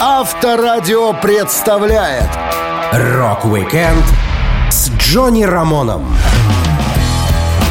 Авторадио представляет Рок-викенд с Джонни Рамоном.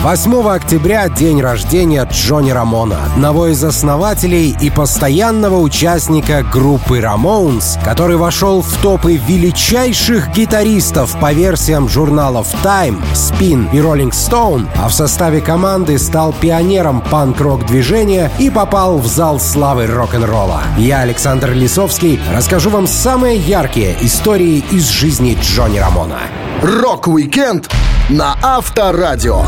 8 октября — день рождения Джонни Рамона, одного из основателей и постоянного участника группы Ramones, который вошел в топы величайших гитаристов по версиям журналов Time, Spin и Rolling Stone, а в составе команды стал пионером панк-рок движения и попал в зал славы рок-н-ролла. Я, Александр Лисовский, расскажу вам самые яркие истории из жизни Джонни Рамона. Рок-викенд на Авторадио.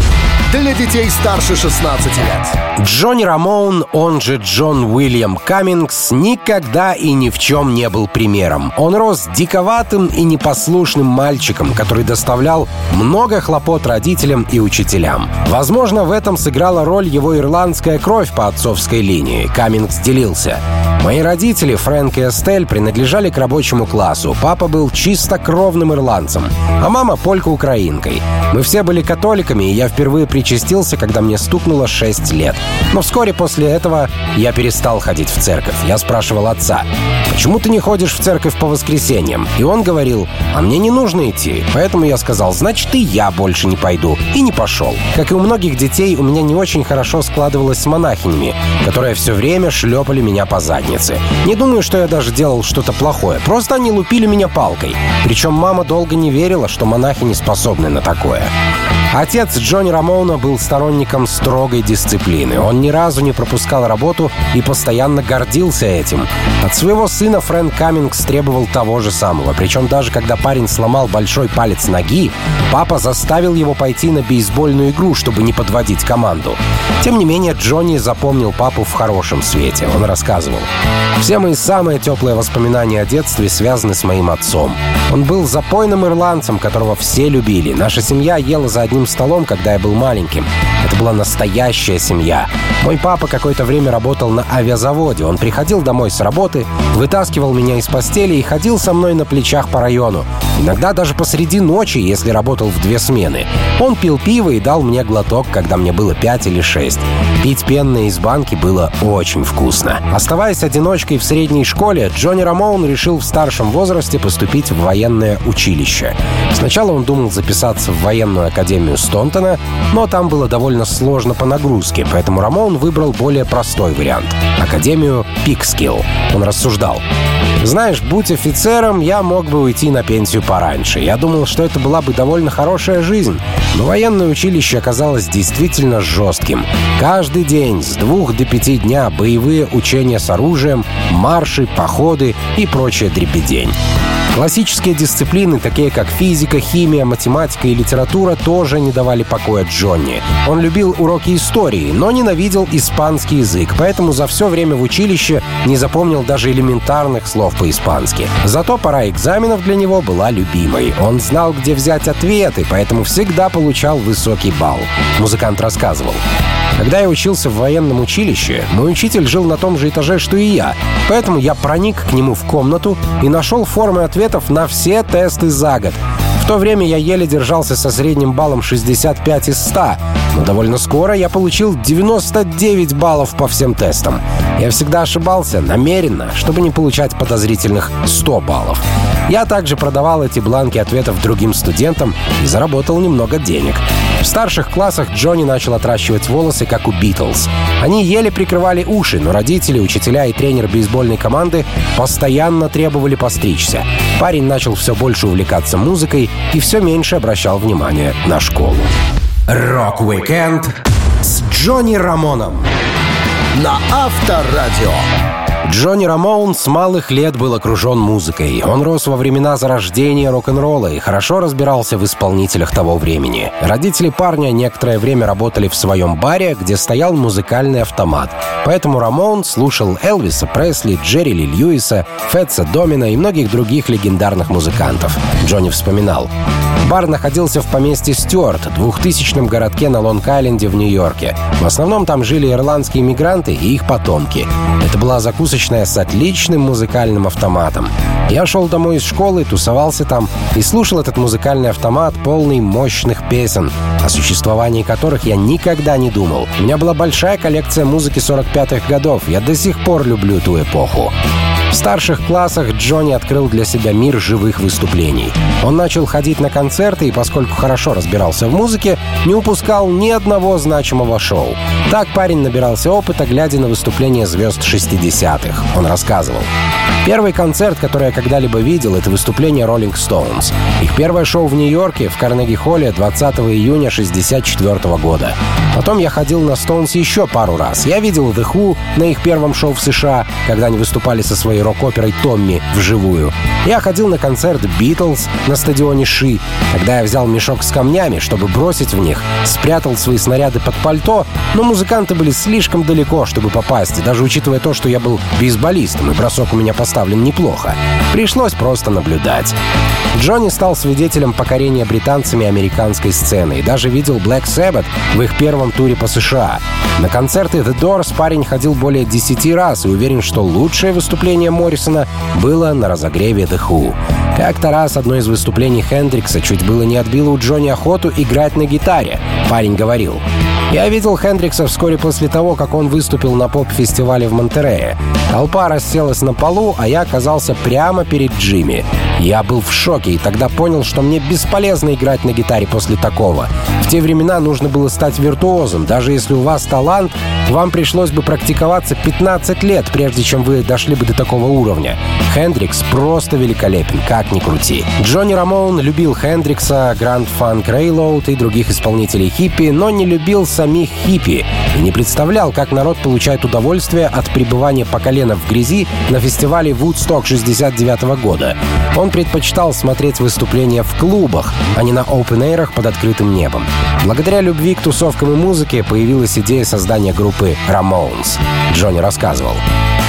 Для детей старше 16 лет. Джонни Рамоун, он же Джон Уильям Каммингс, никогда и ни в чем не был примером. Он рос диковатым и непослушным мальчиком, который доставлял много хлопот родителям и учителям. Возможно, в этом сыграла роль его ирландская кровь по отцовской линии. Каммингс делился. Мои родители, Фрэнк и Эстель, принадлежали к рабочему классу. Папа был чистокровным ирландцем, а мама — полька-украинкой. Мы все были католиками, и я впервые причастился, когда мне стукнуло 6 лет. Но вскоре после этого я перестал ходить в церковь. Я спрашивал отца, почему ты не ходишь в церковь по воскресеньям? И он говорил, а мне не нужно идти. Поэтому я сказал, значит, и я больше не пойду. И не пошел. Как и у многих детей, у меня не очень хорошо складывалось с монахинями, которые все время шлепали меня по заднице. Не думаю, что я даже делал что-то плохое. Просто они лупили меня палкой. Причем мама долго не верила, что монахи не способны на такое. Отец Джонни Рамона был сторонником строгой дисциплины. Он ни разу не пропускал работу и постоянно гордился этим. От своего сына Фрэнк Каммингс требовал того же самого. Причем даже когда парень сломал большой палец ноги, папа заставил его пойти на бейсбольную игру, чтобы не подводить команду. Тем не менее, Джонни запомнил папу в хорошем свете. Он рассказывал. «Все мои самые теплые воспоминания о детстве связаны с моим отцом. Он был запойным ирландцем, которого все любили. Наша семья ела за одним столом, когда я был маленьким. Это была настоящая семья. Мой папа какое-то время работал на авиазаводе. Он приходил домой с работы, вытаскивал меня из постели и ходил со мной на плечах по району. Иногда даже посреди ночи, если работал в две смены. Он пил пиво и дал мне глоток, когда мне было пять или шесть. Пить пенное из банки было очень вкусно. Оставаясь одиночкой в средней школе, Джонни Рамоун решил в старшем возрасте поступить в военное училище. Сначала он думал записаться в военную академию Стонтона, но там было довольно сложно по нагрузке, поэтому Рамоун выбрал более простой вариант — академию Пикскилл. Он рассуждал. Знаешь, будь офицером, я мог бы уйти на пенсию пораньше. Я думал, что это была бы довольно хорошая жизнь. Но военное училище оказалось действительно жестким. Каждый день с двух до пяти дня боевые учения с оружием, марши, походы и прочая дребедень. Классические дисциплины, такие как физика, химия, математика и литература, тоже не давали покоя Джонни. Он любил уроки истории, но ненавидел испанский язык, поэтому за все время в училище не запомнил даже элементарных слов по-испански. Зато пора экзаменов для него была любимой. Он знал, где взять ответы, поэтому всегда получал высокий балл. Музыкант рассказывал. Когда я учился в военном училище, мой учитель жил на том же этаже, что и я. Поэтому я проник к нему в комнату и нашел формы ответов на все тесты за год. В то время я еле держался со средним баллом 65 из 100, но довольно скоро я получил 99 баллов по всем тестам. Я всегда ошибался намеренно, чтобы не получать подозрительных 100 баллов. Я также продавал эти бланки ответов другим студентам и заработал немного денег. В старших классах Джонни начал отращивать волосы, как у Битлз. Они еле прикрывали уши, но родители, учителя и тренер бейсбольной команды постоянно требовали постричься. Парень начал все больше увлекаться музыкой и все меньше обращал внимание на школу. Рок-викенд с Джонни Рамоном на Авторадио. Джонни Рамоун с малых лет был окружен музыкой. Он рос во времена зарождения рок-н-ролла и хорошо разбирался в исполнителях того времени. Родители парня некоторое время работали в своем баре, где стоял музыкальный автомат. Поэтому Рамоун слушал Элвиса Пресли, Джерри Ли Льюиса, Фетса Домина и многих других легендарных музыкантов. Джонни вспоминал. Бар находился в поместье Стюарт, двухтысячном городке на Лонг-Айленде в Нью-Йорке. В основном там жили ирландские мигранты и их потомки. Это была закусочная с отличным музыкальным автоматом. Я шел домой из школы, тусовался там и слушал этот музыкальный автомат, полный мощных песен, о существовании которых я никогда не думал. У меня была большая коллекция музыки 45-х годов. Я до сих пор люблю ту эпоху. В старших классах Джонни открыл для себя мир живых выступлений. Он начал ходить на концерты и, поскольку хорошо разбирался в музыке, не упускал ни одного значимого шоу. Так парень набирался опыта, глядя на выступления звезд 60-х. Он рассказывал. Первый концерт, который я когда-либо видел, это выступление Rolling Stones. Их первое шоу в Нью-Йорке в Карнеги-холле 20 июня 1964 года. Потом я ходил на Stones еще пару раз. Я видел The Who на их первом шоу в США, когда они выступали со своей рок-оперой «Томми» вживую. Я ходил на концерт Beatles на стадионе Ши, когда я взял мешок с камнями, чтобы бросить в них, спрятал свои снаряды под пальто, но музыканты были слишком далеко, чтобы попасть, даже учитывая то, что я был бейсболистом, и бросок у меня поставлен неплохо. Пришлось просто наблюдать. Джонни стал свидетелем покорения британцами американской сцены и даже видел Black Sabbath в их первом туре по США. На концерты The Doors парень ходил более 10 раз и уверен, что лучшее выступление Моррисона было на разогреве The Who. Как-то раз одно из выступлений Хендрикса чуть было не отбило у Джонни охоту играть на гитаре. Парень говорил, я видел Хендрикса вскоре после того, как он выступил на поп-фестивале в Монтерее. Толпа расселась на полу, а я оказался прямо перед Джимми. Я был в шоке и тогда понял, что мне бесполезно играть на гитаре после такого. В те времена нужно было стать виртуозом. Даже если у вас талант, вам пришлось бы практиковаться 15 лет, прежде чем вы дошли бы до такого уровня. Хендрикс просто великолепен, как ни крути. Джонни Рамоун любил Хендрикса, Гранд Фанк Рейлоуд и других исполнителей хиппи, но не любил самих хиппи и не представлял, как народ получает удовольствие от пребывания по колено в грязи на фестивале Woodstock 69 года. Он предпочитал смотреть выступления в клубах, а не на open-эйрах под открытым небом. Благодаря любви к тусовкам и музыке появилась идея создания группы Ramones. Джонни рассказывал.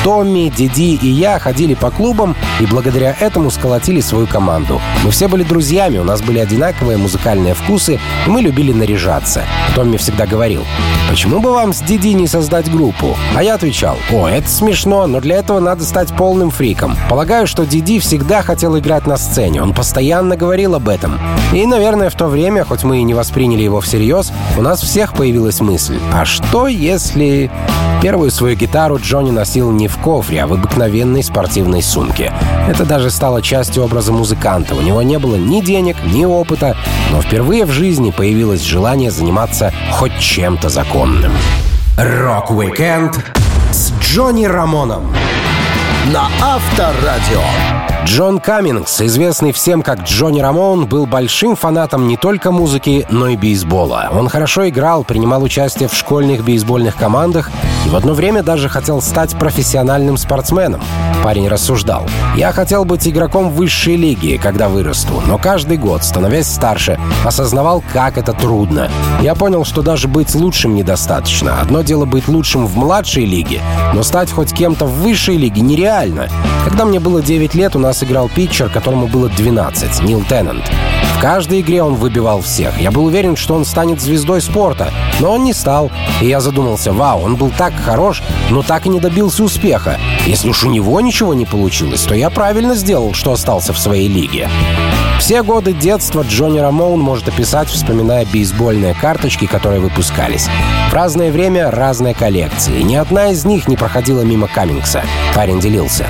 Томми, Диди и я ходили по клубам и благодаря этому сколотили свою команду. Мы все были друзьями, у нас были одинаковые музыкальные вкусы, и мы любили наряжаться. Томми всегда говорил, «Почему бы вам с Диди не создать группу?» А я отвечал, «О, это смешно, но для этого надо стать полным фриком». Полагаю, что Диди всегда хотел играть на сцене, он постоянно говорил об этом. И, наверное, в то время, хоть мы и не восприняли его всерьез, у нас всех появилась мысль, а что если... Первую свою гитару Джонни носил не в кофре, а в обыкновенной спортивной сумке. Это даже стало частью образа музыканта. У него не было ни денег, ни опыта, но впервые в жизни появилось желание заниматься хоть чем-то законным. Рок-викенд с Джонни Рамоном на Авторадио. Джон Каммингс, известный всем как Джонни Рамон, был большим фанатом не только музыки, но и бейсбола. Он хорошо играл, принимал участие в школьных бейсбольных командах и в одно время даже хотел стать профессиональным спортсменом. Парень рассуждал. «Я хотел быть игроком высшей лиги, когда вырасту, но каждый год, становясь старше, осознавал, как это трудно. Я понял, что даже быть лучшим недостаточно. Одно дело быть лучшим в младшей лиге, но стать хоть кем-то в высшей лиге нереально. Когда мне было 9 лет, у нас играл питчер, которому было 12, Нил Теннант. В каждой игре он выбивал всех. Я был уверен, что он станет звездой спорта, но он не стал. И я задумался, вау, он был так хорош, но так и не добился успеха. Если уж у него ничего не получилось, то я правильно сделал, что остался в своей лиге. Все годы детства Джонни Рамоун может описать, вспоминая бейсбольные карточки, которые выпускались. В разное время разные коллекции. Ни одна из них не проходила мимо Каммингса. Парень делился.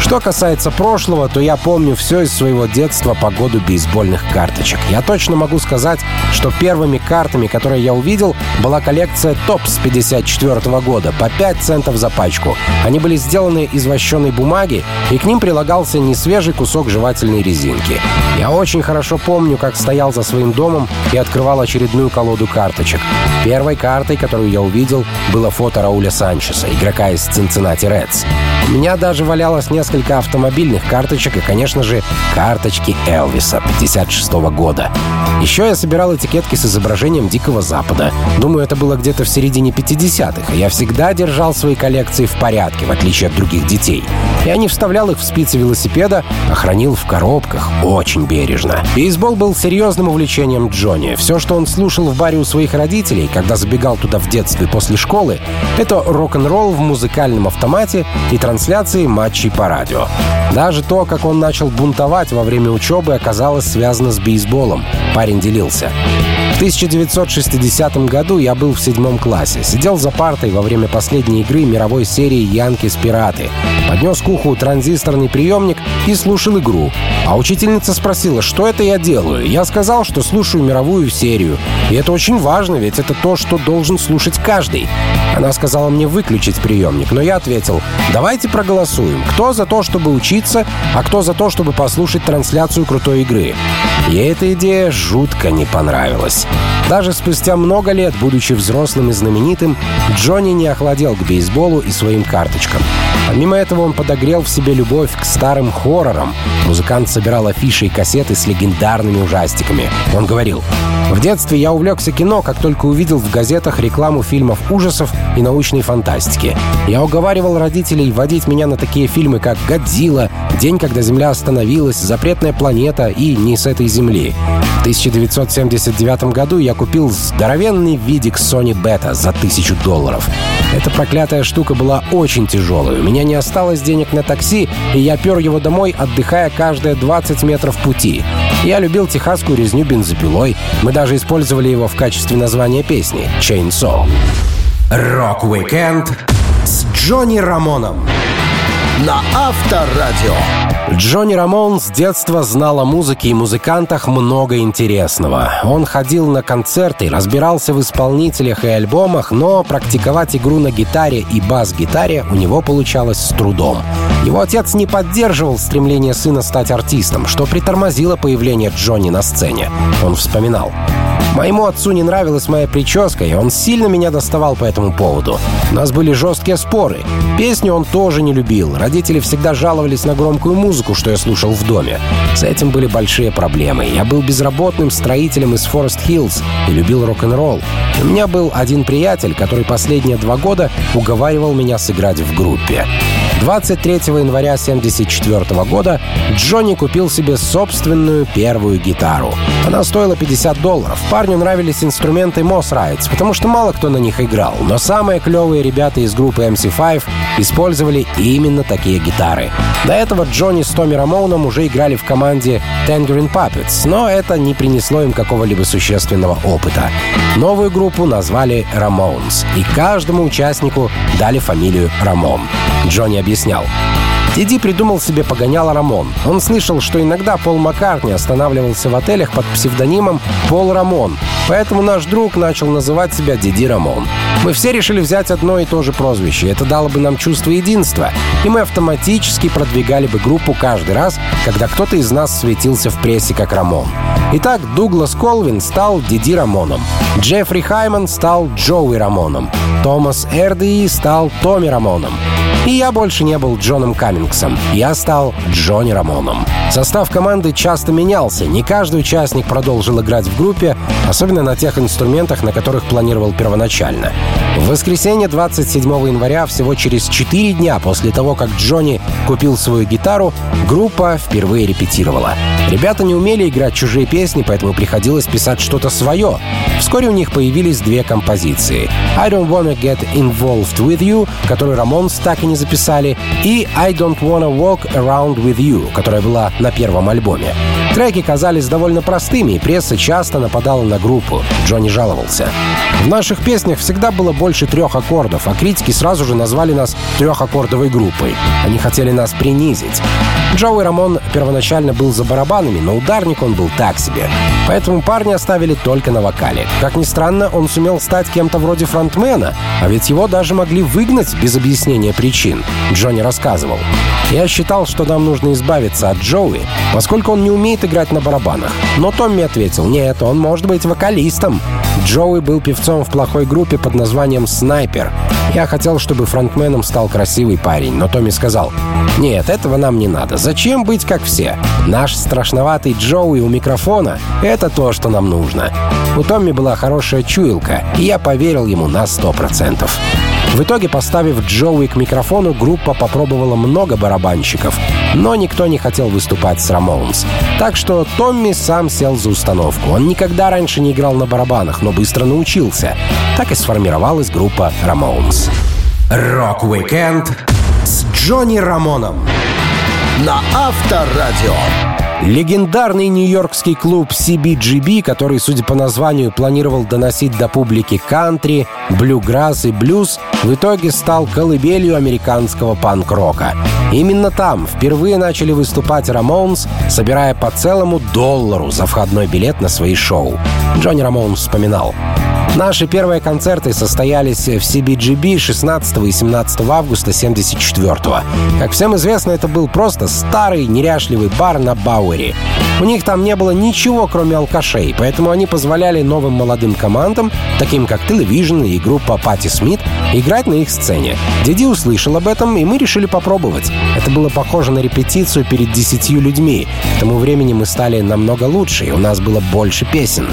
Что касается прошлого, то я помню все из своего детства по году бейсбольных карточек. Я точно могу сказать, что первыми картами, которые я увидел, была коллекция ТОПС 54 года по 5 центов за пачку. Они были сделаны из вощеной бумаги, и к ним прилагался несвежий кусок жевательной резинки. Я очень хорошо помню, как стоял за своим домом и открывал очередную колоду карточек. Первой картой, которую я увидел, было фото Рауля Санчеса, игрока из Cincinnati Reds. У меня даже валялось несколько автомобильных карточек и, конечно же, карточки Элвиса 56 года. Еще я собирал этикетки с изображением Дикого Запада. Думаю, это было где-то в середине 50-х, и я всегда держал свои коллекции в порядке, в отличие от других детей. Я не вставлял их в спицы велосипеда, а хранил в коробках очень бережно. Бейсбол был серьезным увлечением Джонни. Все, что он слушал в баре у своих родителей, когда забегал туда в детстве после школы, это рок-н-ролл в музыкальном автомате и трансляции матчей по радио. Даже то, как он начал бунтовать во время учебы, оказалось связано с бейсболом. Парень делился. В 1960 году я был в седьмом классе. Сидел за партой во время последней игры мировой серии «Янкис Пираты». Поднес к уху транзисторный приемник и слушал игру. А учительница спросила, что это я делаю. Я сказал, что слушаю мировую серию. И это очень важно, ведь это то, что должен слушать каждый. Она сказала мне выключить приемник, но я ответил, давайте проголосуем. Кто за то, чтобы учиться, а кто за то, чтобы послушать трансляцию крутой игры. Ей эта идея жутко не понравилась. Даже спустя много лет, будучи взрослым и знаменитым, Джонни не охладел к бейсболу и своим карточкам. Помимо этого он подогрел в себе любовь к старым хоррорам. Музыкант собирал афиши и кассеты с легендарными ужастиками. Он говорил, «В детстве я увлекся кино, как только увидел в газетах рекламу фильмов ужасов и научной фантастики. Я уговаривал родителей водить меня на такие фильмы, как «Годзилла», «День, когда Земля остановилась», «Запретная планета» и «Не с этой Земли». В 1979 году я купил здоровенный видик Sony Beta за тысячу долларов. Эта проклятая штука была очень тяжелой. У меня не осталось денег на такси, и я пер его домой, отдыхая каждые 20 метров пути. Я любил техасскую резню бензопилой. Мы даже использовали его в качестве названия песни «Chainsaw». Рок-викенд с Джонни Рамоном на Авторадио. Джонни Рамон с детства знал о музыке и музыкантах много интересного. Он ходил на концерты, разбирался в исполнителях и альбомах, но практиковать игру на гитаре и бас-гитаре у него получалось с трудом. Его отец не поддерживал стремление сына стать артистом, что притормозило появление Джонни на сцене. Он вспоминал. Моему отцу не нравилась моя прическа, и он сильно меня доставал по этому поводу. У нас были жесткие споры. Песни он тоже не любил. Родители всегда жаловались на громкую музыку, что я слушал в доме. С этим были большие проблемы. Я был безработным строителем из Форест Хиллз и любил рок-н-ролл. У меня был один приятель, который последние два года уговаривал меня сыграть в группе. 23 января 1974 года Джонни купил себе собственную первую гитару. Она стоила 50 долларов. Парню нравились инструменты Moss Rides, потому что мало кто на них играл. Но самые клевые ребята из группы MC5 использовали именно такие гитары. До этого Джонни с Томми Рамоуном уже играли в команде Tangerine Puppets, но это не принесло им какого-либо существенного опыта. Новую группу назвали Ramones, и каждому участнику дали фамилию Рамон. Джонни объяснял. Диди придумал себе погоняло Рамон. Он слышал, что иногда Пол Маккартни останавливался в отелях под псевдонимом Пол Рамон, поэтому наш друг начал называть себя Диди Рамон. Мы все решили взять одно и то же прозвище. Это дало бы нам чувство единства, и мы автоматически продвигали бы группу каждый раз, когда кто-то из нас светился в прессе как Рамон. Итак, Дуглас Колвин стал Диди Рамоном. Джеффри Хайман стал Джоуи Рамоном. Томас Эрдеи стал Томми Рамоном. И я больше не был Джоном Каммингсом. Я стал Джонни Рамоном. Состав команды часто менялся. Не каждый участник продолжил играть в группе, особенно на тех инструментах, на которых планировал первоначально. В воскресенье 27 января, всего через 4 дня после того, как Джонни купил свою гитару, группа впервые репетировала. Ребята не умели играть чужие песни, поэтому приходилось писать что-то свое. Вскоре у них появились две композиции. «I don't wanna get involved with you», которую Рамонс так и не записали, и «I don't wanna walk around with you», которая была на первом альбоме. Треки казались довольно простыми, и пресса часто нападала на группу. Джонни жаловался. В наших песнях всегда было больше трех аккордов, а критики сразу же назвали нас трехаккордовой группой. Они хотели нас принизить. Джоуи Рамон первоначально был за барабанами, но ударник он был так себе. Поэтому парни оставили только на вокале. Как ни странно, он сумел стать кем-то вроде фронтмена, а ведь его даже могли выгнать без объяснения причин. Джонни рассказывал. Я считал, что нам нужно избавиться от Джоуи, поскольку он не умеет играть на барабанах. Но Томми ответил, нет, он может быть вокалистом. Джоуи был певцом в плохой группе под названием «Снайпер». Я хотел, чтобы фронтменом стал красивый парень, но Томми сказал, «Нет, этого нам не надо. Зачем быть как все? Наш страшноватый Джоуи у микрофона — это то, что нам нужно». У Томми была хорошая чуялка, и я поверил ему на сто процентов. В итоге, поставив Джоуи к микрофону, группа попробовала много барабанщиков, но никто не хотел выступать с Рамоунс. Так что Томми сам сел за установку. Он никогда раньше не играл на барабанах, но быстро научился. Так и сформировалась группа Ramones. Rock-Weekend с Джонни Рамоном на Авторадио. Легендарный нью-йоркский клуб CBGB, который, судя по названию, планировал доносить до публики кантри, блюграсс и блюз, в итоге стал колыбелью американского панк-рока. Именно там впервые начали выступать Рамонс, собирая по целому доллару за входной билет на свои шоу. Джонни Рамон вспоминал. Наши первые концерты состоялись в CBGB 16 и 17 августа 74 -го. Как всем известно, это был просто старый неряшливый бар на Бауэре. У них там не было ничего, кроме алкашей, поэтому они позволяли новым молодым командам, таким как Television и группа Пати Смит, играть на их сцене. Диди услышал об этом, и мы решили попробовать. Это было похоже на репетицию перед десятью людьми. К тому времени мы стали намного лучше, и у нас было больше песен.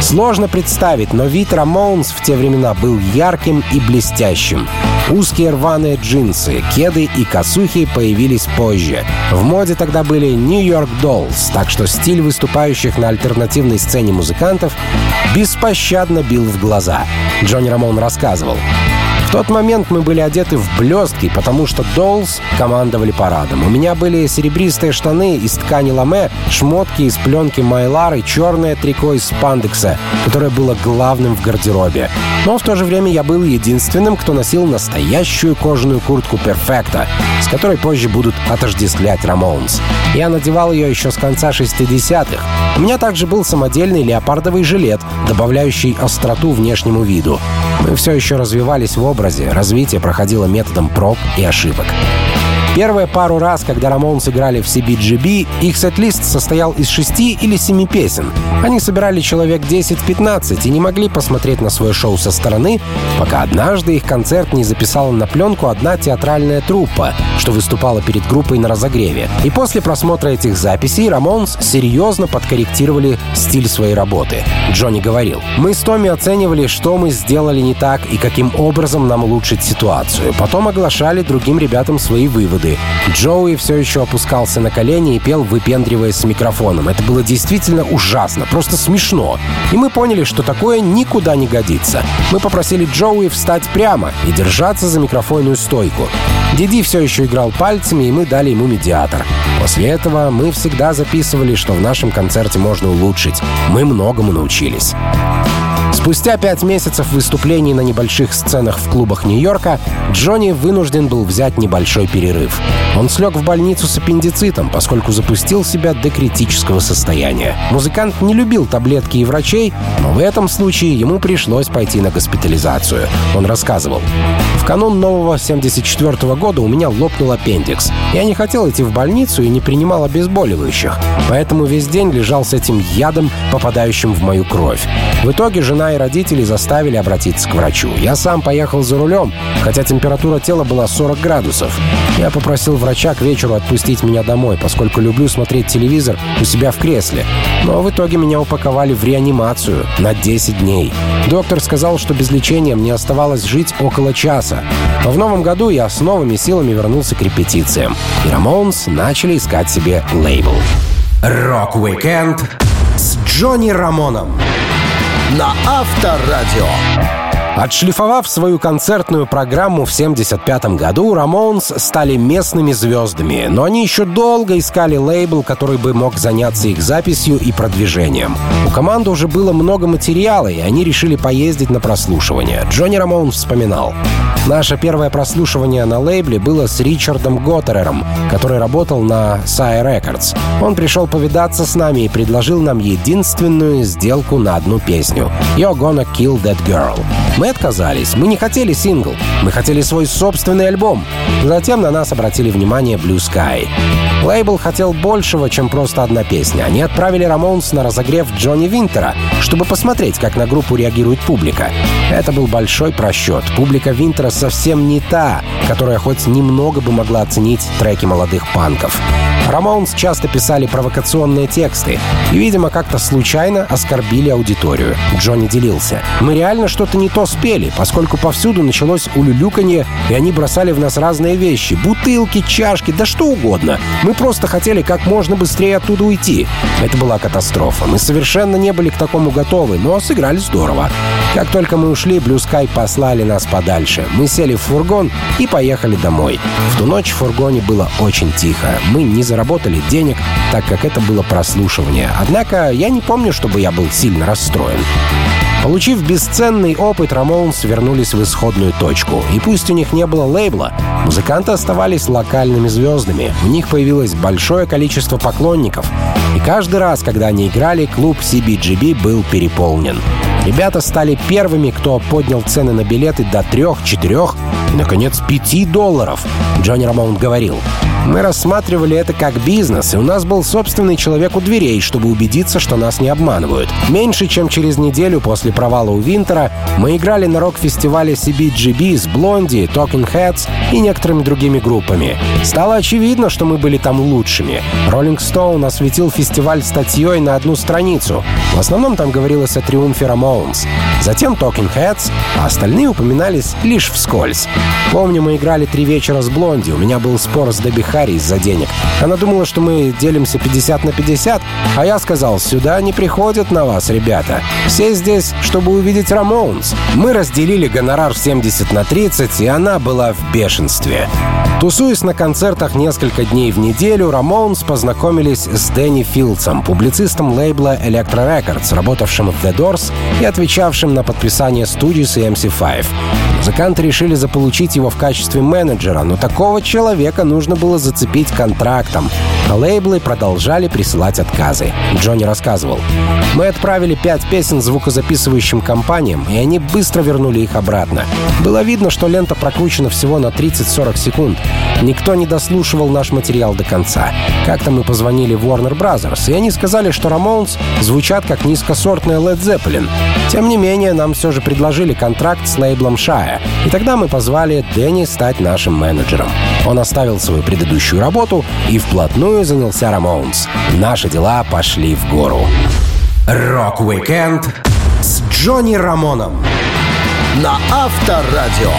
Сложно представить, но вид Рамоунс в те времена был ярким и блестящим. Узкие рваные джинсы, кеды и косухи появились позже. В моде тогда были Нью-Йорк Dolls, так что стиль выступающих на альтернативной сцене музыкантов беспощадно бил в глаза. Джонни Рамон рассказывал. В тот момент мы были одеты в блестки, потому что Доллс командовали парадом. У меня были серебристые штаны из ткани ламе, шмотки из пленки Майлар и черное трико из спандекса, которое было главным в гардеробе. Но в то же время я был единственным, кто носил настоящую кожаную куртку Перфекта, с которой позже будут отождествлять Рамоунс. Я надевал ее еще с конца 60-х. У меня также был самодельный леопардовый жилет, добавляющий остроту внешнему виду. Мы все еще развивались в образе, развитие проходило методом проб и ошибок. Первые пару раз, когда Рамон сыграли в CBGB, их сет-лист состоял из шести или семи песен. Они собирали человек 10-15 и не могли посмотреть на свое шоу со стороны, пока однажды их концерт не записала на пленку одна театральная труппа, что выступала перед группой на разогреве. И после просмотра этих записей Рамонс серьезно подкорректировали стиль своей работы. Джонни говорил, «Мы с Томми оценивали, что мы сделали не так и каким образом нам улучшить ситуацию. Потом оглашали другим ребятам свои выводы годы. Джоуи все еще опускался на колени и пел, выпендриваясь с микрофоном. Это было действительно ужасно, просто смешно. И мы поняли, что такое никуда не годится. Мы попросили Джоуи встать прямо и держаться за микрофонную стойку. Диди все еще играл пальцами, и мы дали ему медиатор. После этого мы всегда записывали, что в нашем концерте можно улучшить. Мы многому научились. Спустя пять месяцев выступлений на небольших сценах в клубах Нью-Йорка Джонни вынужден был взять небольшой перерыв. Он слег в больницу с аппендицитом, поскольку запустил себя до критического состояния. Музыкант не любил таблетки и врачей, но в этом случае ему пришлось пойти на госпитализацию. Он рассказывал. В канун нового 74 -го года у меня лопнул аппендикс. Я не хотел идти в больницу и не принимал обезболивающих, поэтому весь день лежал с этим ядом, попадающим в мою кровь. В итоге жена и родители заставили обратиться к врачу. Я сам поехал за рулем, хотя температура тела была 40 градусов. Я попросил врача к вечеру отпустить меня домой, поскольку люблю смотреть телевизор у себя в кресле. Но в итоге меня упаковали в реанимацию на 10 дней. Доктор сказал, что без лечения мне оставалось жить около часа. Но в новом году я с новыми силами вернулся к репетициям. И Рамонс начали искать себе лейбл. Rock-Weekend с Джонни Рамоном на Авторадио. Отшлифовав свою концертную программу в 1975 году, Рамонс стали местными звездами, но они еще долго искали лейбл, который бы мог заняться их записью и продвижением. У команды уже было много материала, и они решили поездить на прослушивание. Джонни Рамон вспоминал. Наше первое прослушивание на лейбле было с Ричардом Готтерером, который работал на Sire Records. Он пришел повидаться с нами и предложил нам единственную сделку на одну песню «You're Gonna Kill That Girl». Мы отказались. Мы не хотели сингл. Мы хотели свой собственный альбом. Затем на нас обратили внимание Blue Sky. Лейбл хотел большего, чем просто одна песня. Они отправили Рамонс на разогрев Джонни Винтера, чтобы посмотреть, как на группу реагирует публика. Это был большой просчет. Публика Винтера совсем не та, которая хоть немного бы могла оценить треки молодых панков. Рамоунс часто писали провокационные тексты и, видимо, как-то случайно оскорбили аудиторию. Джонни делился. «Мы реально что-то не то успели, поскольку повсюду началось улюлюканье, и они бросали в нас разные вещи. Бутылки, чашки, да что угодно. Мы просто хотели как можно быстрее оттуда уйти. Это была катастрофа. Мы совершенно не были к такому готовы, но сыграли здорово. Как только мы ушли, Sky послали нас подальше. Мы сели в фургон и поехали домой. В ту ночь в фургоне было очень тихо. Мы не заработали денег, так как это было прослушивание. Однако я не помню, чтобы я был сильно расстроен. Получив бесценный опыт, Рамоунс вернулись в исходную точку. И пусть у них не было лейбла, музыканты оставались локальными звездами. У них появилось большое количество поклонников. И каждый раз, когда они играли, клуб CBGB был переполнен. Ребята стали первыми, кто поднял цены на билеты до 3, 4 и, наконец, 5 долларов. Джонни Рамоунд говорил, мы рассматривали это как бизнес, и у нас был собственный человек у дверей, чтобы убедиться, что нас не обманывают. Меньше чем через неделю после провала у Винтера мы играли на рок-фестивале CBGB с Блонди, Talking Heads и некоторыми другими группами. Стало очевидно, что мы были там лучшими. Rolling Stone осветил фестиваль статьей на одну страницу. В основном там говорилось о триумфе Рамоунс. Затем Talking Heads, а остальные упоминались лишь вскользь. Помню, мы играли три вечера с Блонди. У меня был спор с Дебби Харри из-за денег. Она думала, что мы делимся 50 на 50, а я сказал, сюда не приходят на вас, ребята. Все здесь, чтобы увидеть Рамоунс. Мы разделили гонорар 70 на 30, и она была в бешенстве. Тусуясь на концертах несколько дней в неделю, Рамоунс познакомились с Дэнни Филдсом, публицистом лейбла Electro Records, работавшим в The Doors и отвечавшим на подписание Studios и MC5. Музыканты решили заполучить его в качестве менеджера, но такого человека нужно было зацепить контрактом. А лейблы продолжали присылать отказы. Джонни рассказывал. «Мы отправили пять песен звукозаписывающим компаниям, и они быстро вернули их обратно. Было видно, что лента прокручена всего на 30-40 секунд. Никто не дослушивал наш материал до конца. Как-то мы позвонили Warner Brothers, и они сказали, что Ramones звучат как низкосортная Led Zeppelin. Тем не менее, нам все же предложили контракт с лейблом И тогда мы позвали Дэнни стать нашим менеджером. Он оставил свою предыдущую работу и вплотную занялся Ramones. Наши дела пошли в гору. Rock-Weekend с Джонни Рамоном на Авторадио.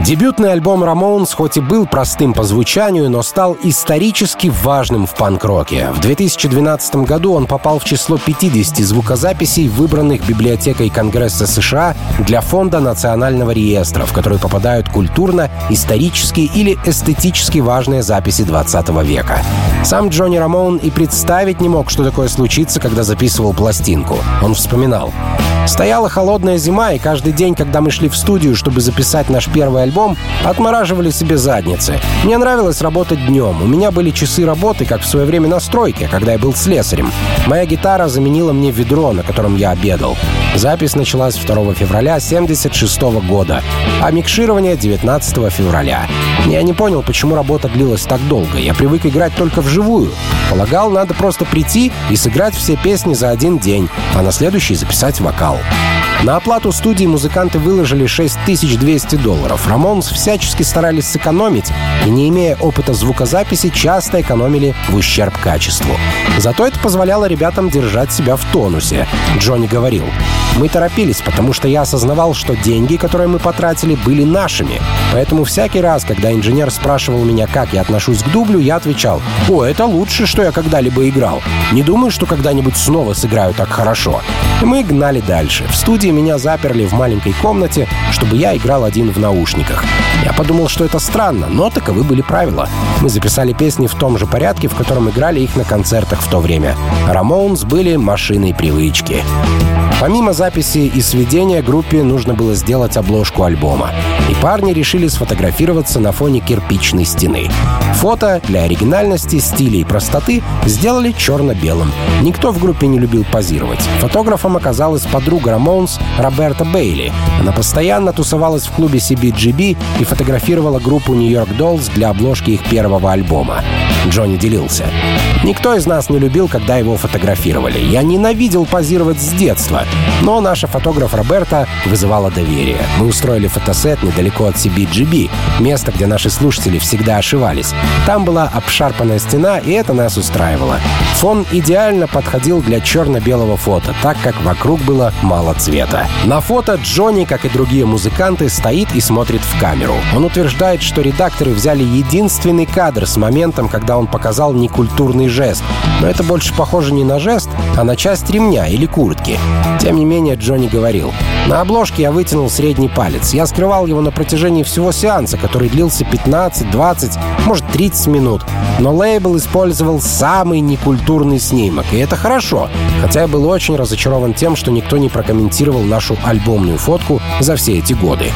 Дебютный альбом Ramones хоть и был простым по звучанию, но стал исторически важным в панк-роке. В 2012 году он попал в число 50 звукозаписей, выбранных библиотекой Конгресса США для Фонда национального реестра, в который попадают культурно, исторически или эстетически важные записи 20 века. Сам Джонни Рамоун и представить не мог, что такое случится, когда записывал пластинку. Он вспоминал. Стояла холодная зима, и каждый день, когда мы шли в студию, чтобы записать наш первый альбом, отмораживали себе задницы. Мне нравилось работать днем. У меня были часы работы, как в свое время на стройке, когда я был слесарем. Моя гитара заменила мне ведро, на котором я обедал. Запись началась 2 февраля 1976 года, а микширование 19 февраля. Я не понял, почему работа длилась так долго. Я привык играть только вживую. Полагал, надо просто прийти и сыграть все песни за один день, а на следующий записать вокал. now. На оплату студии музыканты выложили 6200 долларов. Рамонс всячески старались сэкономить и, не имея опыта звукозаписи, часто экономили в ущерб качеству. Зато это позволяло ребятам держать себя в тонусе. Джонни говорил, «Мы торопились, потому что я осознавал, что деньги, которые мы потратили, были нашими. Поэтому всякий раз, когда инженер спрашивал меня, как я отношусь к дублю, я отвечал, «О, это лучше, что я когда-либо играл. Не думаю, что когда-нибудь снова сыграю так хорошо». И мы гнали дальше. В студии меня заперли в маленькой комнате, чтобы я играл один в наушниках. Я подумал, что это странно, но таковы были правила. Мы записали песни в том же порядке, в котором играли их на концертах в то время. Рамоунс были машиной привычки. Помимо записи и сведения, группе нужно было сделать обложку альбома. И парни решили сфотографироваться на фоне кирпичной стены. Фото для оригинальности, стиля и простоты сделали черно-белым. Никто в группе не любил позировать. Фотографом оказалась подруга Рамоунс Роберта Бейли. Она постоянно тусовалась в клубе CBGB и фотографировала группу New York Dolls для обложки их первого альбома. Джонни делился. «Никто из нас не любил, когда его фотографировали. Я ненавидел позировать с детства. Но наша фотограф Роберта вызывала доверие. Мы устроили фотосет недалеко от CBGB, место, где наши слушатели всегда ошивались. Там была обшарпанная стена, и это нас устраивало. Фон идеально подходил для черно-белого фото, так как вокруг было мало цвета. На фото Джонни, как и другие музыканты, стоит и смотрит в камеру. Он утверждает, что редакторы взяли единственный кадр с моментом, когда он показал некультурный жест. Но это больше похоже не на жест, а на часть ремня или куртки. Тем не менее, Джонни говорил, «На обложке я вытянул средний палец. Я скрывал его на протяжении всего сеанса, который длился 15, 20, может 30 минут. Но лейбл использовал самый некультурный снимок, и это хорошо. Хотя я был очень разочарован тем, что никто не прокомментировал нашу альбомную фотку за все эти годы.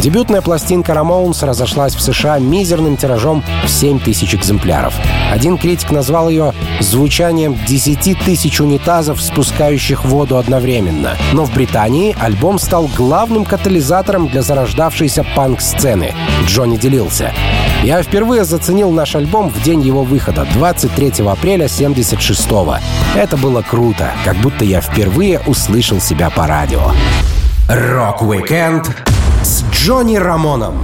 Дебютная пластинка Ramones разошлась в США мизерным тиражом в 7 тысяч экземпляров. Один критик назвал ее звучанием 10 тысяч унитазов, спускающих воду одновременно. Но в Британии альбом стал главным катализатором для зарождавшейся панк-сцены. Джонни делился. Я впервые заценил наш альбом в день его выхода, 23 апреля 76-го. Это было круто, как будто я впервые услышал себя по радио. Rock-Weekend с Джонни Рамоном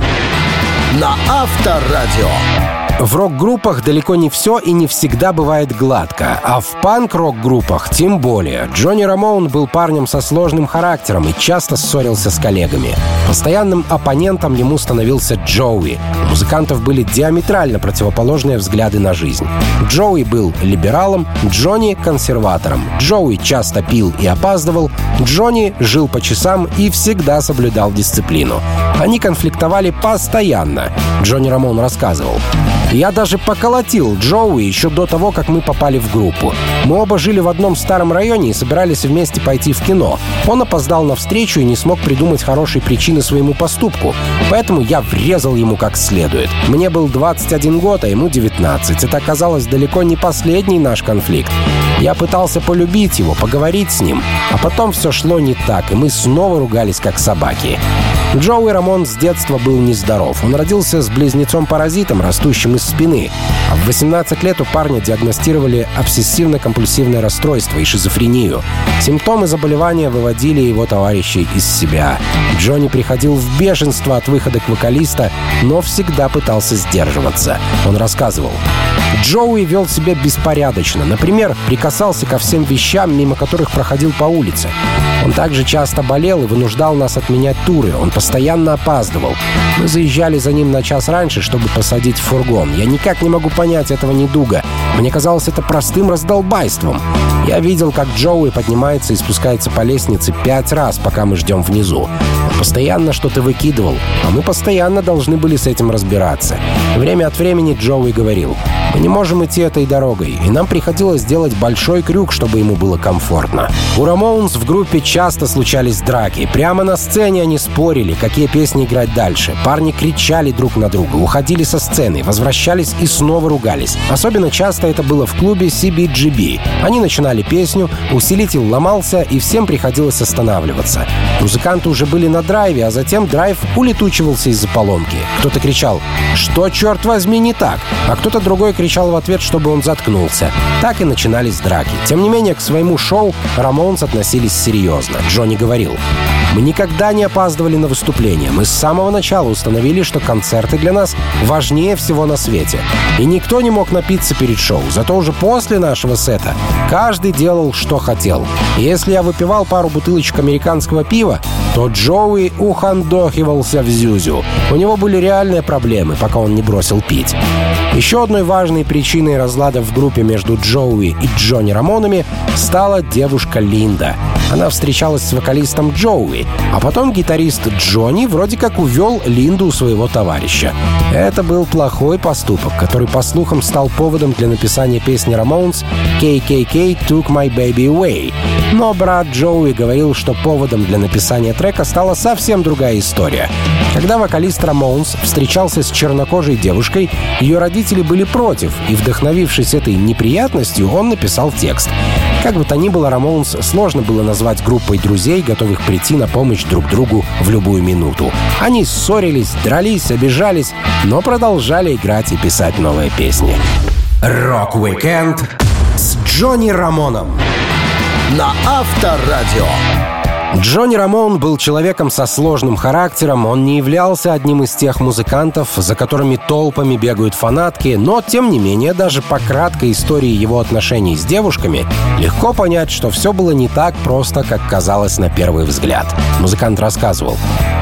на Авторадио. В рок-группах далеко не все и не всегда бывает гладко, а в панк-рок-группах тем более. Джонни Рамоун был парнем со сложным характером и часто ссорился с коллегами. Постоянным оппонентом ему становился Джоуи. У музыкантов были диаметрально противоположные взгляды на жизнь. Джоуи был либералом, Джонни — консерватором. Джоуи часто пил и опаздывал, Джонни жил по часам и всегда соблюдал дисциплину. Они конфликтовали постоянно. Джонни Рамон рассказывал. Я даже поколотил Джоуи еще до того, как мы попали в группу. Мы оба жили в одном старом районе и собирались вместе пойти в кино. Он опоздал на встречу и не смог придумать хорошей причины своему поступку. Поэтому я врезал ему как следует. Мне был 21 год, а ему 19. Это оказалось далеко не последний наш конфликт. Я пытался полюбить его, поговорить с ним. А потом все шло не так, и мы снова ругались как собаки. Джоуи Рамон с детства был нездоров. Он родился с близнецом-паразитом, растущим из спины. А в 18 лет у парня диагностировали обсессивно-компульсивное расстройство и шизофрению. Симптомы заболевания выводили его товарищей из себя. Джонни приходил в бешенство от выхода к вокалиста, но всегда пытался сдерживаться. Он рассказывал. Джоуи вел себя беспорядочно. Например, прикасался ко всем вещам, мимо которых проходил по улице. Он также часто болел и вынуждал нас отменять туры. Он постоянно опаздывал. Мы заезжали за ним на час раньше, чтобы посадить в фургон. Я никак не могу понять этого недуга. Мне казалось это простым раздолбайством. Я видел, как Джоуи поднимается и спускается по лестнице пять раз, пока мы ждем внизу. Он постоянно что-то выкидывал, а мы постоянно должны были с этим разбираться. Время от времени Джоуи говорил, «Мы не можем идти этой дорогой, и нам приходилось сделать большой крюк, чтобы ему было комфортно». У Рамоунс в группе часто случались драки. Прямо на сцене они спорили, какие песни играть дальше. Парни кричали друг на друга, уходили со сцены, возвращались и снова ругались. Особенно часто это было в клубе CBGB. Они начинали песню, усилитель ломался, и всем приходилось останавливаться. Музыканты уже были на драйве, а затем драйв улетучивался из-за поломки. Кто-то кричал «Что, черт возьми, не так?» А кто-то другой кричал в ответ, чтобы он заткнулся. Так и начинались драки. Тем не менее, к своему шоу Рамонс относились серьезно. Джонни говорил мы никогда не опаздывали на выступления. Мы с самого начала установили, что концерты для нас важнее всего на свете. И никто не мог напиться перед шоу. Зато уже после нашего сета каждый делал, что хотел. И если я выпивал пару бутылочек американского пива, то Джоуи ухандохивался в Зюзю. У него были реальные проблемы, пока он не бросил пить. Еще одной важной причиной разлада в группе между Джоуи и Джонни Рамонами стала девушка Линда. Она встречалась с вокалистом Джоуи, а потом гитарист Джонни вроде как увел Линду у своего товарища. Это был плохой поступок, который, по слухам, стал поводом для написания песни Рамонс «KKK Took My Baby Away». Но брат Джоуи говорил, что поводом для написания трека стала совсем другая история. Когда вокалист Рамонс встречался с чернокожей девушкой, ее родители были против, и, вдохновившись этой неприятностью, он написал текст. Как бы то ни было, Рамонс сложно было назвать группой друзей, готовых прийти на помощь друг другу в любую минуту. Они ссорились, дрались, обижались, но продолжали играть и писать новые песни. Rock-Weekend с Джонни Рамоном на Авторадио. Джонни Рамон был человеком со сложным характером, он не являлся одним из тех музыкантов, за которыми толпами бегают фанатки, но, тем не менее, даже по краткой истории его отношений с девушками легко понять, что все было не так просто, как казалось на первый взгляд. Музыкант рассказывал.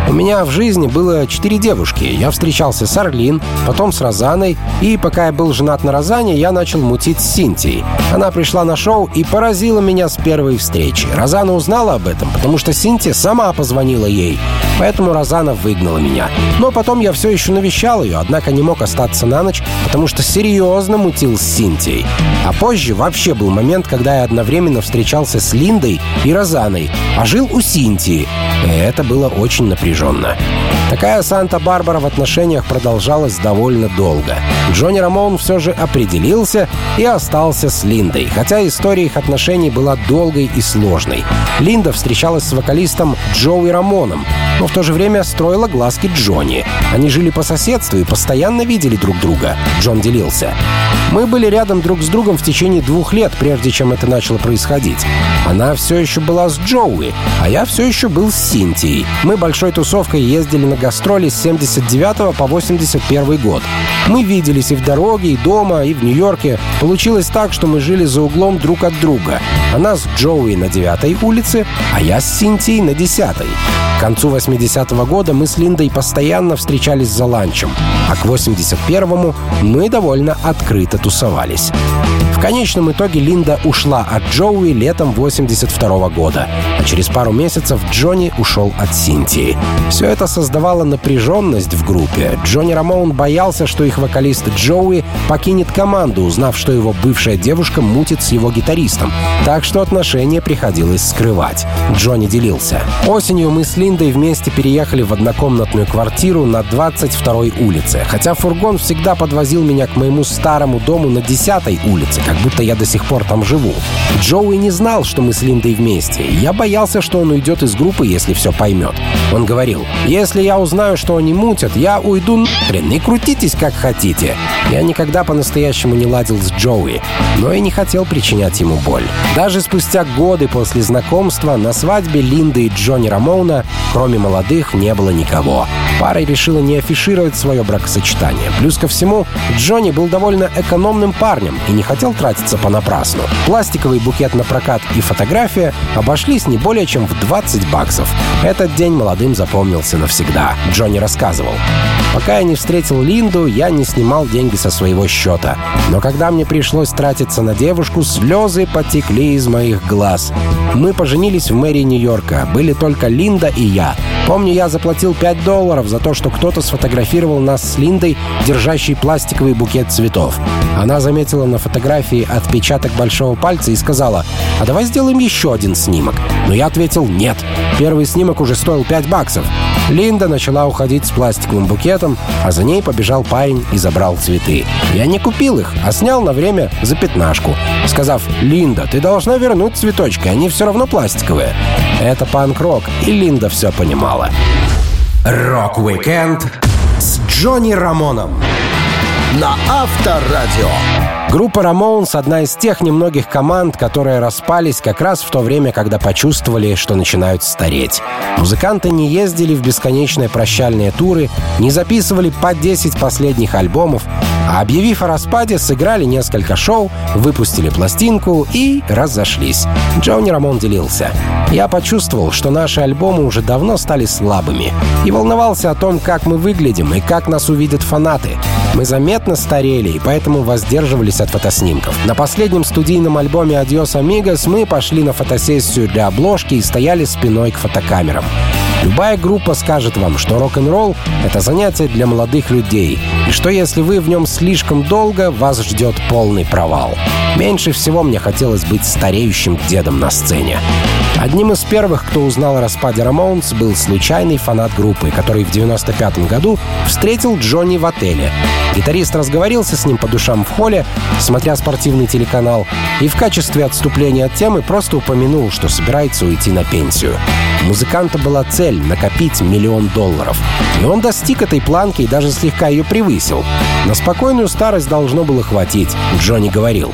«У меня в жизни было четыре девушки. Я встречался с Арлин, потом с Розаной, и пока я был женат на Розане, я начал мутить с Синтией. Она пришла на шоу и поразила меня с первой встречи. Розана узнала об этом, потому что что Синтия сама позвонила ей. Поэтому Розана выгнала меня. Но потом я все еще навещал ее, однако не мог остаться на ночь, потому что серьезно мутил с Синтией. А позже вообще был момент, когда я одновременно встречался с Линдой и Розаной, а жил у Синтии. И это было очень напряженно. Такая Санта-Барбара в отношениях продолжалась довольно долго. Джонни Рамон все же определился и остался с Линдой, хотя история их отношений была долгой и сложной. Линда встречалась с вокалистом Джоуи Рамоном, но в то же время строила глазки Джонни. Они жили по соседству и постоянно видели друг друга. Джон делился. Мы были рядом друг с другом в течение двух лет, прежде чем это начало происходить. Она все еще была с Джоуи, а я все еще был с Синтией. Мы большой тусовкой ездили на гастроли с 79 по 81 год. Мы виделись и в дороге, и дома, и в Нью-Йорке. Получилось так, что мы жили за углом друг от друга. Она с Джоуи на 9 улице, а я с Синтией на 10 К концу 80-го года мы с Линдой постоянно встречались за ланчем, а к 81-му мы довольно открыто тусовались. В конечном итоге Линда ушла от Джоуи летом 82 -го года, а через пару месяцев Джонни ушел от Синтии. Все это создавало напряженность в группе. Джонни Рамоун боялся, что их вокалист Джоуи покинет команду, узнав, что его бывшая девушка мутит с его гитаристом. Так что отношения приходилось скрывать. Джонни делился. Осенью мы с Линдой вместе переехали в однокомнатную квартиру на 22-й улице, хотя фургон всегда подвозил меня к моему старому дому на 10-й улице, как будто я до сих пор там живу. Джоуи не знал, что мы с Линдой вместе. Я боялся, что он уйдет из группы, если все поймет. Он говорил, если я узнаю, что они мутят, я уйду нахрен и крутитесь как хотите. Я никогда по-настоящему не ладил с Джоуи, но и не хотел причинять ему боль. Даже спустя годы после знакомства на свадьбе Линды и Джонни Рамоуна, кроме молодых, не было никого. Пара решила не афишировать свое бракосочетание. Плюс ко всему, Джонни был довольно экономным парнем и не хотел тратиться понапрасну. Пластиковый букет на прокат и фотография обошлись не более чем в 20 баксов. Этот день молодым запомнился навсегда. Джонни рассказывал. Пока я не встретил Линду, я не снимал деньги со своего счета. Но когда мне пришлось тратиться на девушку, слезы потекли из моих глаз. Мы поженились в мэрии Нью-Йорка. Были только Линда и я. Помню, я заплатил 5 долларов за то, что кто-то сфотографировал нас с Линдой, держащей пластиковый букет цветов. Она заметила на фотографии отпечаток большого пальца и сказала, а давай сделаем еще один снимок. Но я ответил нет. Первый снимок уже стоил 5 баксов. Линда начала уходить с пластиковым букетом, а за ней побежал парень и забрал цветы. Я не купил их, а снял на время за пятнашку, сказав, «Линда, ты должна вернуть цветочки, они все равно пластиковые». Это панк-рок, и Линда все понимала. Rock-Weekend с Джонни Рамоном на Авторадио. Группа Ramones — одна из тех немногих команд, которые распались как раз в то время, когда почувствовали, что начинают стареть. Музыканты не ездили в бесконечные прощальные туры, не записывали по 10 последних альбомов, а объявив о распаде, сыграли несколько шоу, выпустили пластинку и разошлись. Джонни Рамон делился. «Я почувствовал, что наши альбомы уже давно стали слабыми и волновался о том, как мы выглядим и как нас увидят фанаты. Мы заметно старели и поэтому воздерживались от фотоснимков. На последнем студийном альбоме «Адьос Амигос» мы пошли на фотосессию для обложки и стояли спиной к фотокамерам. Любая группа скажет вам, что рок-н-ролл — это занятие для молодых людей, что если вы в нем слишком долго, вас ждет полный провал. Меньше всего мне хотелось быть стареющим дедом на сцене. Одним из первых, кто узнал о распаде Рамоунс, был случайный фанат группы, который в 95 году встретил Джонни в отеле. Гитарист разговорился с ним по душам в холле, смотря спортивный телеканал, и в качестве отступления от темы просто упомянул, что собирается уйти на пенсию. У музыканта была цель — накопить миллион долларов. И он достиг этой планки и даже слегка ее превысил. На спокойную старость должно было хватить, Джонни говорил.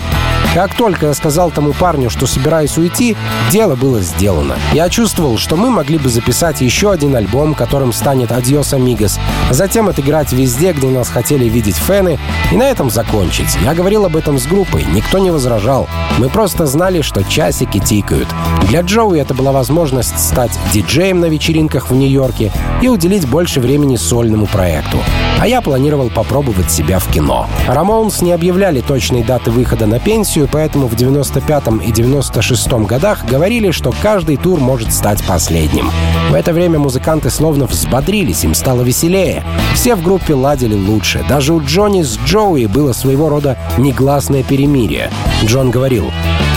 Как только я сказал тому парню, что собираюсь уйти, дело было сделано. Я чувствовал, что мы могли бы записать еще один альбом, которым станет «Адьос, Амигос», а затем отыграть везде, где нас хотели видеть фэны, и на этом закончить. Я говорил об этом с группой, никто не возражал. Мы просто знали, что часики тикают. Для Джоуи это была возможность стать диджеем на вечеринках в Нью-Йорке и уделить больше времени сольному проекту. А я планировал попробовать себя в кино. Рамоунс не объявляли точной даты выхода на пенсию, поэтому в 95-м и 96-м годах говорили, что каждый тур может стать последним. В это время музыканты словно взбодрились, им стало веселее. Все в группе ладили лучше. Даже у Джонни с Джоуи было своего рода негласное перемирие. Джон говорил,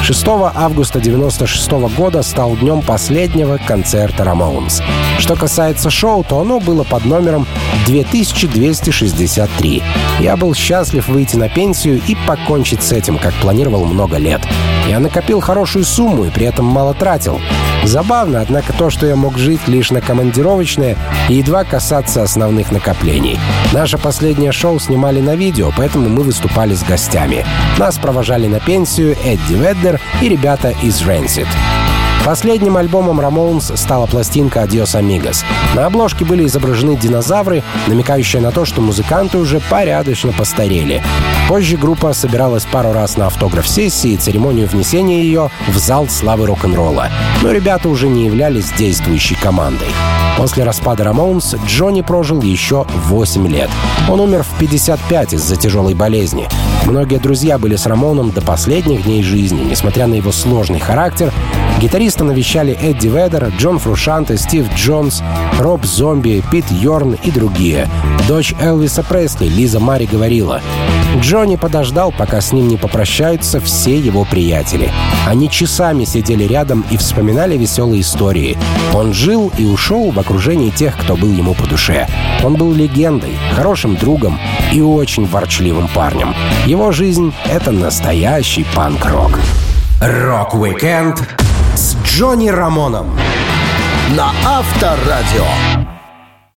6 августа 96 года стал днем последнего концерта Рамоунс. Что касается шоу, то оно было под номером 2263. Я был счастлив выйти на пенсию и покончить с этим, как планировал много лет. Я накопил хорошую сумму и при этом мало тратил. Забавно, однако, то, что я мог жить лишь на командировочные и едва касаться основных накоплений. Наше последнее шоу снимали на видео, поэтому мы выступали с гостями. Нас провожали на пенсию Эдди Веддер и ребята из Rancid. Последним альбомом Рамоунс стала пластинка «Adios Amigos». На обложке были изображены динозавры, намекающие на то, что музыканты уже порядочно постарели. Позже группа собиралась пару раз на автограф-сессии и церемонию внесения ее в зал славы рок-н-ролла. Но ребята уже не являлись действующей командой. После распада Рамоунс Джонни прожил еще 8 лет. Он умер в 55 из-за тяжелой болезни. Многие друзья были с Рамоном до последних дней жизни. Несмотря на его сложный характер, гитариста навещали Эдди Ведер, Джон Фрушанте, Стив Джонс, Роб Зомби, Пит Йорн и другие. Дочь Элвиса Пресли, Лиза Мари, говорила, Джонни подождал, пока с ним не попрощаются все его приятели. Они часами сидели рядом и вспоминали веселые истории. Он жил и ушел в окружении тех, кто был ему по душе. Он был легендой, хорошим другом и очень ворчливым парнем. Его жизнь — это настоящий панк-рок. Rock-Weekend Джонни Рамоном на Авторадио.